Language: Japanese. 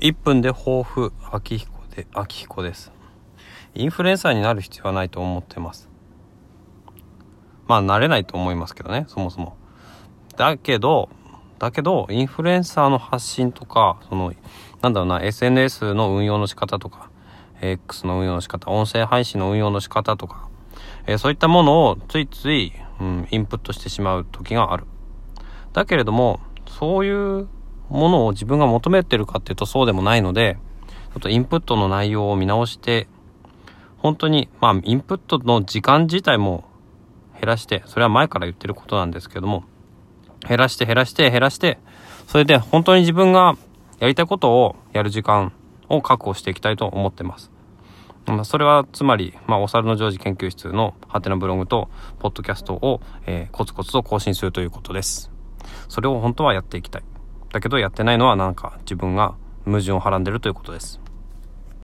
1分で抱負秋彦で秋彦です。インフルエンサーになる必要はないと思ってます。まあなれないと思いますけどねそもそも。だけどだけどインフルエンサーの発信とかそのなんだろうな SNS の運用の仕方とか X の運用の仕方音声配信の運用の仕方とか、えー、そういったものをついつい、うん、インプットしてしまう時がある。だけれどもそういうものを自分が求めてるかっていうとそうでもないので、ちょっとインプットの内容を見直して、本当に、まあ、インプットの時間自体も減らして、それは前から言ってることなんですけども、減らして減らして減らして、それで本当に自分がやりたいことをやる時間を確保していきたいと思ってます。まあ、それはつまり、まあ、お猿のジョージ研究室のハテナブログと、ポッドキャストを、えー、コツコツと更新するということです。それを本当はやっていきたい。だけどやってないのはなんか自分が矛盾をはらんでるということです。